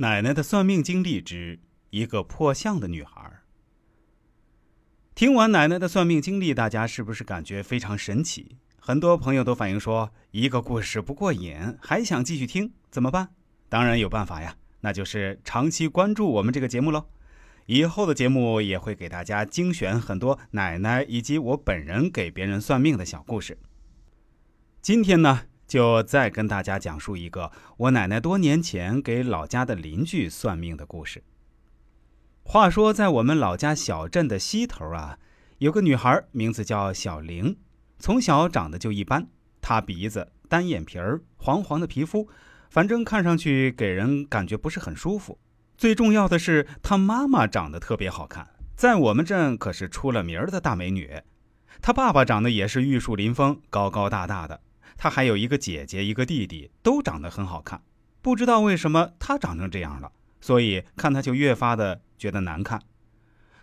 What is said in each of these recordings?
奶奶的算命经历之一个破相的女孩。听完奶奶的算命经历，大家是不是感觉非常神奇？很多朋友都反映说，一个故事不过瘾，还想继续听，怎么办？当然有办法呀，那就是长期关注我们这个节目喽。以后的节目也会给大家精选很多奶奶以及我本人给别人算命的小故事。今天呢？就再跟大家讲述一个我奶奶多年前给老家的邻居算命的故事。话说，在我们老家小镇的西头啊，有个女孩，名字叫小玲，从小长得就一般。她鼻子单眼皮儿，黄黄的皮肤，反正看上去给人感觉不是很舒服。最重要的是，她妈妈长得特别好看，在我们镇可是出了名的大美女。她爸爸长得也是玉树临风，高高大大的。他还有一个姐姐，一个弟弟，都长得很好看。不知道为什么他长成这样了，所以看他就越发的觉得难看。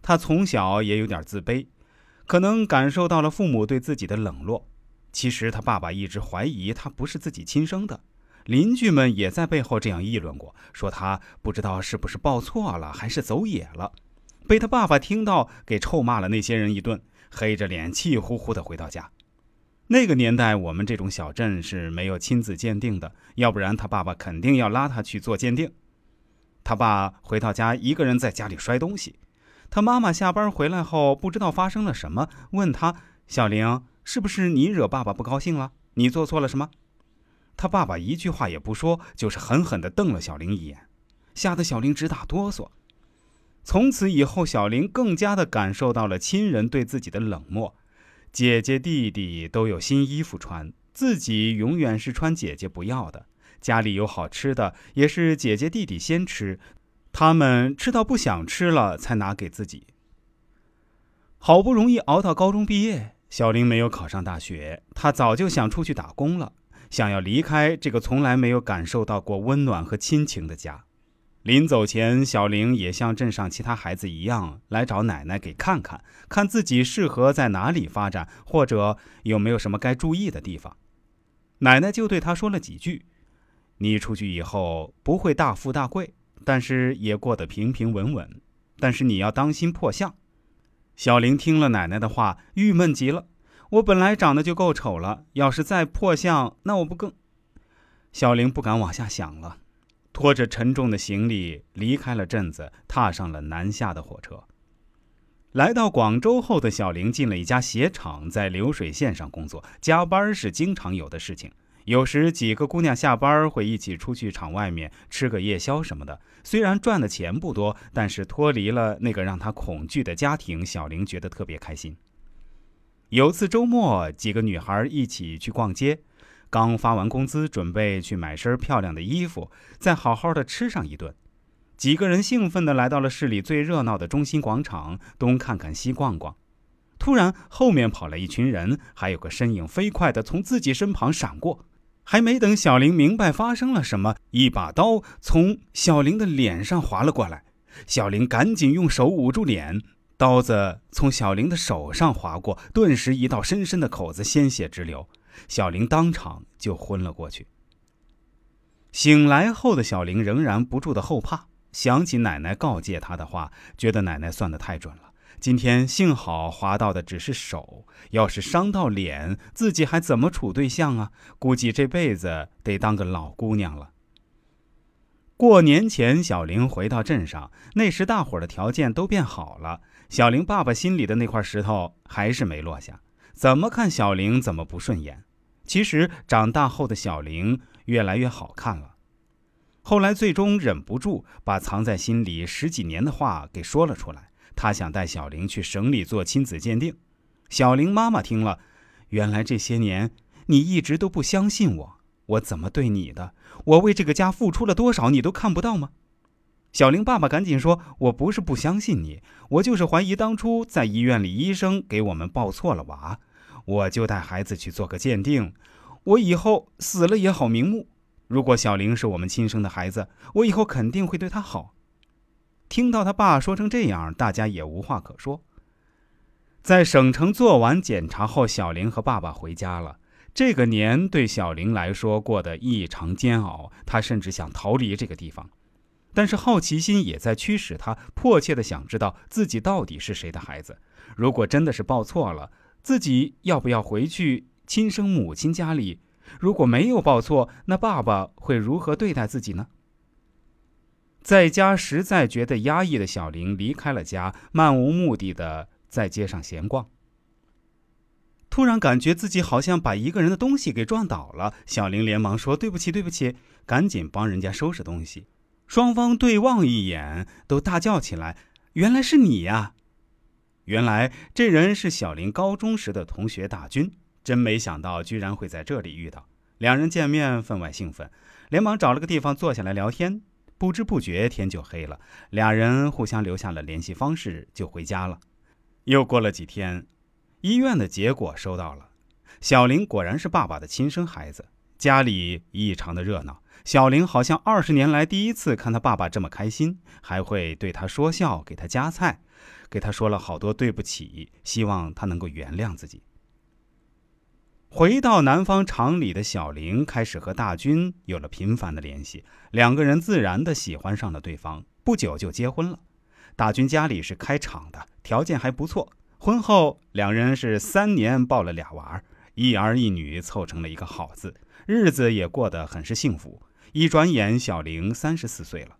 他从小也有点自卑，可能感受到了父母对自己的冷落。其实他爸爸一直怀疑他不是自己亲生的，邻居们也在背后这样议论过，说他不知道是不是报错了，还是走野了。被他爸爸听到，给臭骂了那些人一顿，黑着脸气呼呼的回到家。那个年代，我们这种小镇是没有亲子鉴定的，要不然他爸爸肯定要拉他去做鉴定。他爸回到家，一个人在家里摔东西。他妈妈下班回来后，不知道发生了什么，问他：“小玲，是不是你惹爸爸不高兴了？你做错了什么？”他爸爸一句话也不说，就是狠狠地瞪了小玲一眼，吓得小玲直打哆嗦。从此以后，小玲更加的感受到了亲人对自己的冷漠。姐姐弟弟都有新衣服穿，自己永远是穿姐姐不要的。家里有好吃的，也是姐姐弟弟先吃，他们吃到不想吃了才拿给自己。好不容易熬到高中毕业，小玲没有考上大学，她早就想出去打工了，想要离开这个从来没有感受到过温暖和亲情的家。临走前，小玲也像镇上其他孩子一样来找奶奶给看看，看自己适合在哪里发展，或者有没有什么该注意的地方。奶奶就对她说了几句：“你出去以后不会大富大贵，但是也过得平平稳稳。但是你要当心破相。”小玲听了奶奶的话，郁闷极了。我本来长得就够丑了，要是再破相，那我不更……小玲不敢往下想了。拖着沉重的行李离开了镇子，踏上了南下的火车。来到广州后的小玲进了一家鞋厂，在流水线上工作，加班是经常有的事情。有时几个姑娘下班会一起出去厂外面吃个夜宵什么的。虽然赚的钱不多，但是脱离了那个让她恐惧的家庭，小玲觉得特别开心。有次周末，几个女孩一起去逛街。刚发完工资，准备去买身漂亮的衣服，再好好的吃上一顿。几个人兴奋地来到了市里最热闹的中心广场，东看看西逛逛。突然，后面跑来一群人，还有个身影飞快地从自己身旁闪过。还没等小玲明白发生了什么，一把刀从小玲的脸上划了过来。小玲赶紧用手捂住脸，刀子从小玲的手上划过，顿时一道深深的口子，鲜血直流。小玲当场就昏了过去。醒来后的小玲仍然不住的后怕，想起奶奶告诫她的话，觉得奶奶算得太准了。今天幸好划到的只是手，要是伤到脸，自己还怎么处对象啊？估计这辈子得当个老姑娘了。过年前，小玲回到镇上，那时大伙的条件都变好了，小玲爸爸心里的那块石头还是没落下。怎么看小玲怎么不顺眼。其实长大后的小玲越来越好看了。后来最终忍不住把藏在心里十几年的话给说了出来。他想带小玲去省里做亲子鉴定。小玲妈妈听了，原来这些年你一直都不相信我，我怎么对你的？我为这个家付出了多少，你都看不到吗？小玲爸爸赶紧说：“我不是不相信你，我就是怀疑当初在医院里医生给我们抱错了娃，我就带孩子去做个鉴定，我以后死了也好瞑目。如果小玲是我们亲生的孩子，我以后肯定会对她好。”听到他爸说成这样，大家也无话可说。在省城做完检查后，小玲和爸爸回家了。这个年对小玲来说过得异常煎熬，她甚至想逃离这个地方。但是好奇心也在驱使他迫切的想知道自己到底是谁的孩子。如果真的是报错了，自己要不要回去亲生母亲家里？如果没有报错，那爸爸会如何对待自己呢？在家实在觉得压抑的小玲离开了家，漫无目的的在街上闲逛。突然感觉自己好像把一个人的东西给撞倒了，小玲连忙说：“对不起，对不起！”赶紧帮人家收拾东西。双方对望一眼，都大叫起来：“原来是你呀！”原来这人是小林高中时的同学大军，真没想到居然会在这里遇到。两人见面分外兴奋，连忙找了个地方坐下来聊天。不知不觉天就黑了，俩人互相留下了联系方式，就回家了。又过了几天，医院的结果收到了，小林果然是爸爸的亲生孩子。家里异常的热闹，小玲好像二十年来第一次看他爸爸这么开心，还会对他说笑，给他夹菜，给他说了好多对不起，希望他能够原谅自己。回到南方厂里的小玲开始和大军有了频繁的联系，两个人自然的喜欢上了对方，不久就结婚了。大军家里是开厂的，条件还不错。婚后两人是三年抱了俩娃儿，一儿一女凑成了一个好字，日子也过得很是幸福。一转眼，小玲三十四岁了，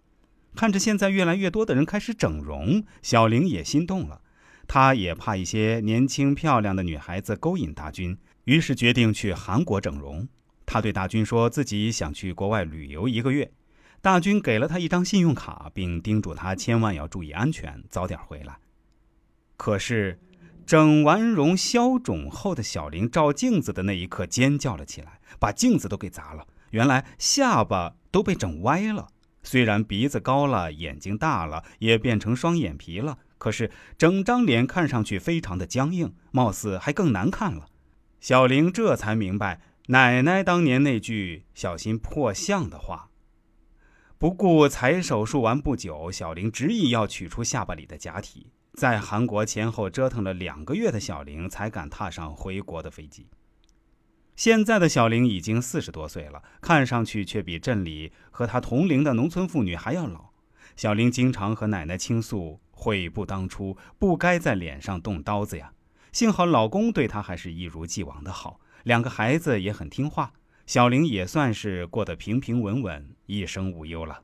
看着现在越来越多的人开始整容，小玲也心动了。她也怕一些年轻漂亮的女孩子勾引大军。于是决定去韩国整容。她对大军说自己想去国外旅游一个月。大军给了她一张信用卡，并叮嘱她千万要注意安全，早点回来。可是，整完容消肿后的小玲照镜子的那一刻尖叫了起来，把镜子都给砸了。原来下巴都被整歪了，虽然鼻子高了，眼睛大了，也变成双眼皮了，可是整张脸看上去非常的僵硬，貌似还更难看了。小玲这才明白奶奶当年那句“小心破相”的话。不顾才手术完不久，小玲执意要取出下巴里的假体。在韩国前后折腾了两个月的小玲，才敢踏上回国的飞机。现在的小玲已经四十多岁了，看上去却比镇里和她同龄的农村妇女还要老。小玲经常和奶奶倾诉，悔不当初，不该在脸上动刀子呀。幸好老公对她还是一如既往的好，两个孩子也很听话，小玲也算是过得平平稳稳，一生无忧了。